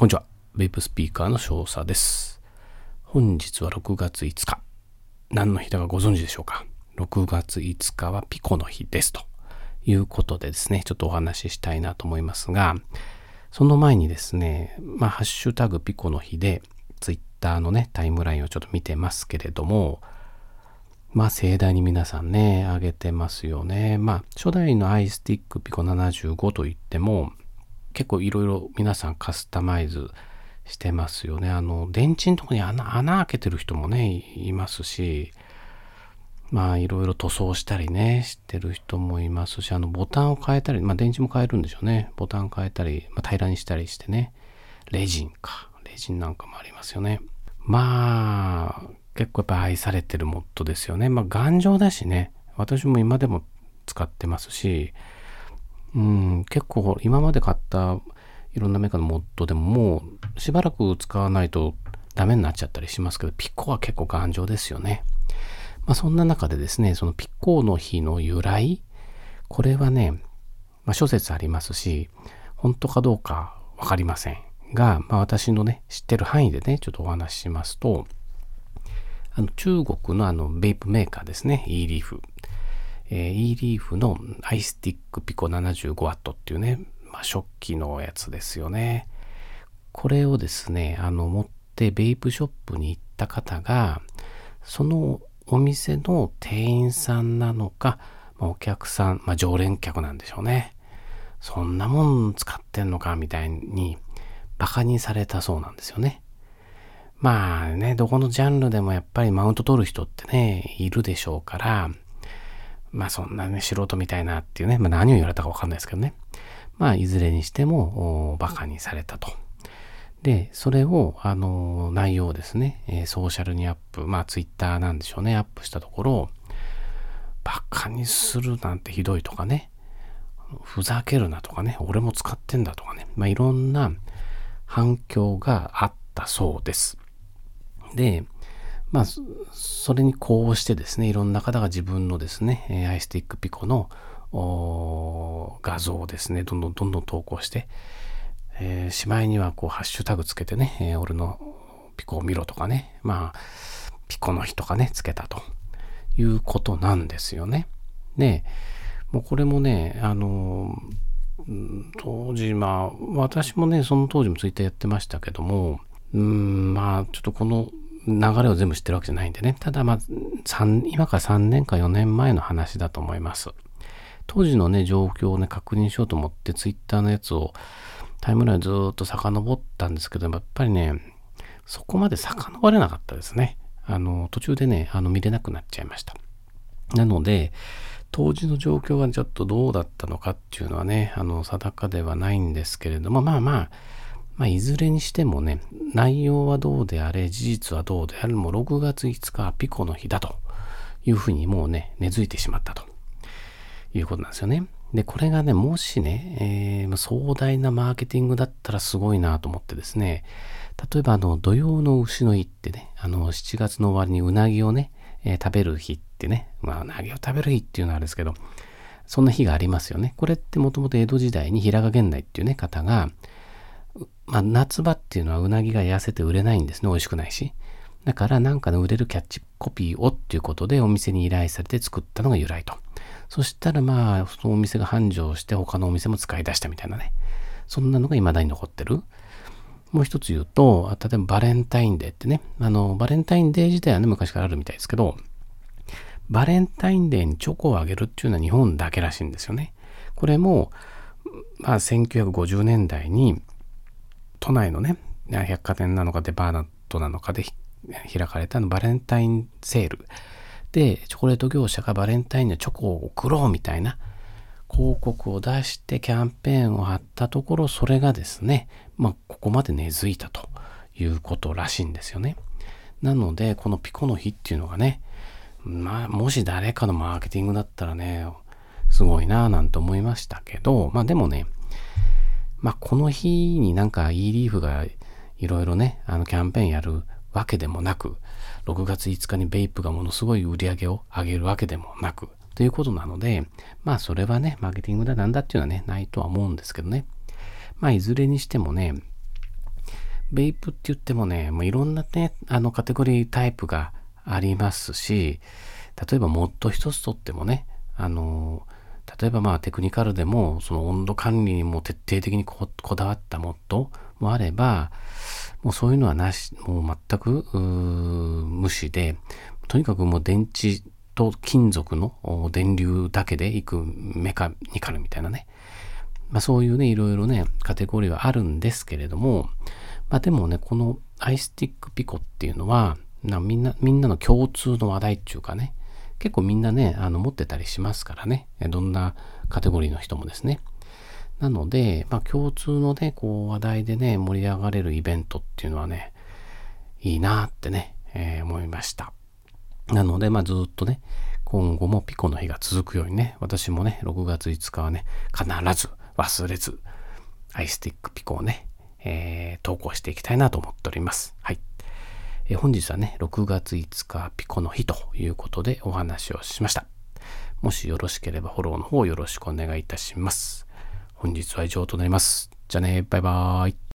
こんにちは。ベイプスピーカーの少佐です。本日は6月5日。何の日だかご存知でしょうか ?6 月5日はピコの日です。ということでですね、ちょっとお話ししたいなと思いますが、その前にですね、まあ、ハッシュタグピコの日で、ツイッターのね、タイムラインをちょっと見てますけれども、まあ盛大に皆さんね、あげてますよね。まあ初代のアイスティックピコ75といっても、結構いろいろ皆さんカスタマイズしてますよね。あの、電池のとこに穴穴開けてる人もね、いますし、まあいろいろ塗装したりね、してる人もいますし、あのボタンを変えたり、まあ電池も変えるんでしょうね。ボタン変えたり、まあ、平らにしたりしてね。レジンか。レジンなんかもありますよね。まあ、結構やっぱ愛されてるモッドですよね。まあ頑丈だしね。私も今でも使ってますし、うん、結構今まで買ったいろんなメーカーのモッドでももうしばらく使わないとダメになっちゃったりしますけど、ピッコは結構頑丈ですよね。まあそんな中でですね、そのピッコの日の由来、これはね、まあ諸説ありますし、本当かどうかわかりませんが、まあ私のね、知ってる範囲でね、ちょっとお話ししますと、あの中国のあのベイプメーカーですね、e リーフ。えー、e リーフのアイスティックピコ 75W っていうね、まあ、初期のやつですよね。これをですね、あの、持ってベイプショップに行った方が、そのお店の店員さんなのか、まあ、お客さん、まあ、常連客なんでしょうね。そんなもん使ってんのかみたいにバカにされたそうなんですよね。まあね、どこのジャンルでもやっぱりマウント取る人ってね、いるでしょうから、まあそんなね、素人みたいなっていうね、まあ何を言われたかわかんないですけどね。まあいずれにしても、バカにされたと。で、それを、あの、内容をですね、えソーシャルにアップ、まあツイッターなんでしょうね、アップしたところ、バカにするなんてひどいとかね、ふざけるなとかね、俺も使ってんだとかね、まあいろんな反響があったそうです。で、まあ、それにこうしてですね、いろんな方が自分のですね、アイスティックピコの画像をですね、どんどんどんどん投稿して、えー、しまいにはこうハッシュタグつけてね、えー、俺のピコを見ろとかね、まあ、ピコの日とかね、つけたということなんですよね。で、もうこれもね、あの当時、まあ、私もね、その当時もツイッターやってましたけども、うん、まあ、ちょっとこの流れを全部知ってるわけじゃないんでね。ただまあ、今から3年か4年前の話だと思います。当時のね、状況をね、確認しようと思って、ツイッターのやつをタイムラインずっと遡ったんですけど、やっぱりね、そこまで遡れなかったですね。あの、途中でね、あの見れなくなっちゃいました。なので、当時の状況がちょっとどうだったのかっていうのはね、あの、定かではないんですけれども、まあまあ、まあ、いずれにしてもね、内容はどうであれ、事実はどうであれ、もう6月5日はピコの日だというふうにもうね、根付いてしまったということなんですよね。で、これがね、もしね、えー、壮大なマーケティングだったらすごいなと思ってですね、例えばあの、土曜の牛の日ってね、あの、7月の終わりにうなぎをね、えー、食べる日ってね、まあ、うなぎを食べる日っていうのはあれですけど、そんな日がありますよね。これってもともと江戸時代に平賀源内っていうね、方が、まあ、夏場っていうのはうなぎが痩せて売れないんですね。美味しくないし。だからなんかの売れるキャッチコピーをっていうことでお店に依頼されて作ったのが由来と。そしたらまあ、そのお店が繁盛して他のお店も使い出したみたいなね。そんなのが未だに残ってる。もう一つ言うと、例えばバレンタインデーってね、あの、バレンタインデー自体はね、昔からあるみたいですけど、バレンタインデーにチョコをあげるっていうのは日本だけらしいんですよね。これも、まあ、1950年代に都内のね、百貨店なのかデパートなのかで開かれたのバレンタインセールで、チョコレート業者がバレンタインのチョコを送ろうみたいな広告を出してキャンペーンを貼ったところ、それがですね、まあ、ここまで根付いたということらしいんですよね。なので、このピコの日っていうのがね、まあ、もし誰かのマーケティングだったらね、すごいなぁなんて思いましたけど、まあでもね、まあ、この日になんか e リーフがいろいろね、あのキャンペーンやるわけでもなく、6月5日にベイプがものすごい売り上げを上げるわけでもなく、ということなので、まあそれはね、マーケティングだなんだっていうのはね、ないとは思うんですけどね。まあいずれにしてもね、ベイプって言ってもね、もういろんなね、あのカテゴリータイプがありますし、例えばモッド一つとってもね、あの、例えばまあテクニカルでもその温度管理にも徹底的にこだわったモッドもあれば、もうそういうのはなし、もう全く無視で、とにかくもう電池と金属の電流だけでいくメカニカルみたいなね。まあそういうね、いろいろね、カテゴリーはあるんですけれども、まあでもね、このアイスティックピコっていうのは、なみんな、みんなの共通の話題っていうかね、結構みんなね、あの持ってたりしますからね、どんなカテゴリーの人もですね。なので、まあ共通のね、こう話題でね、盛り上がれるイベントっていうのはね、いいなってね、えー、思いました。なので、まあずっとね、今後もピコの日が続くようにね、私もね、6月5日はね、必ず忘れず、アイスティックピコをね、えー、投稿していきたいなと思っております。はい。え、本日はね、6月5日ピコの日ということでお話をしました。もしよろしければフォローの方よろしくお願いいたします。本日は以上となります。じゃあね、バイバーイ。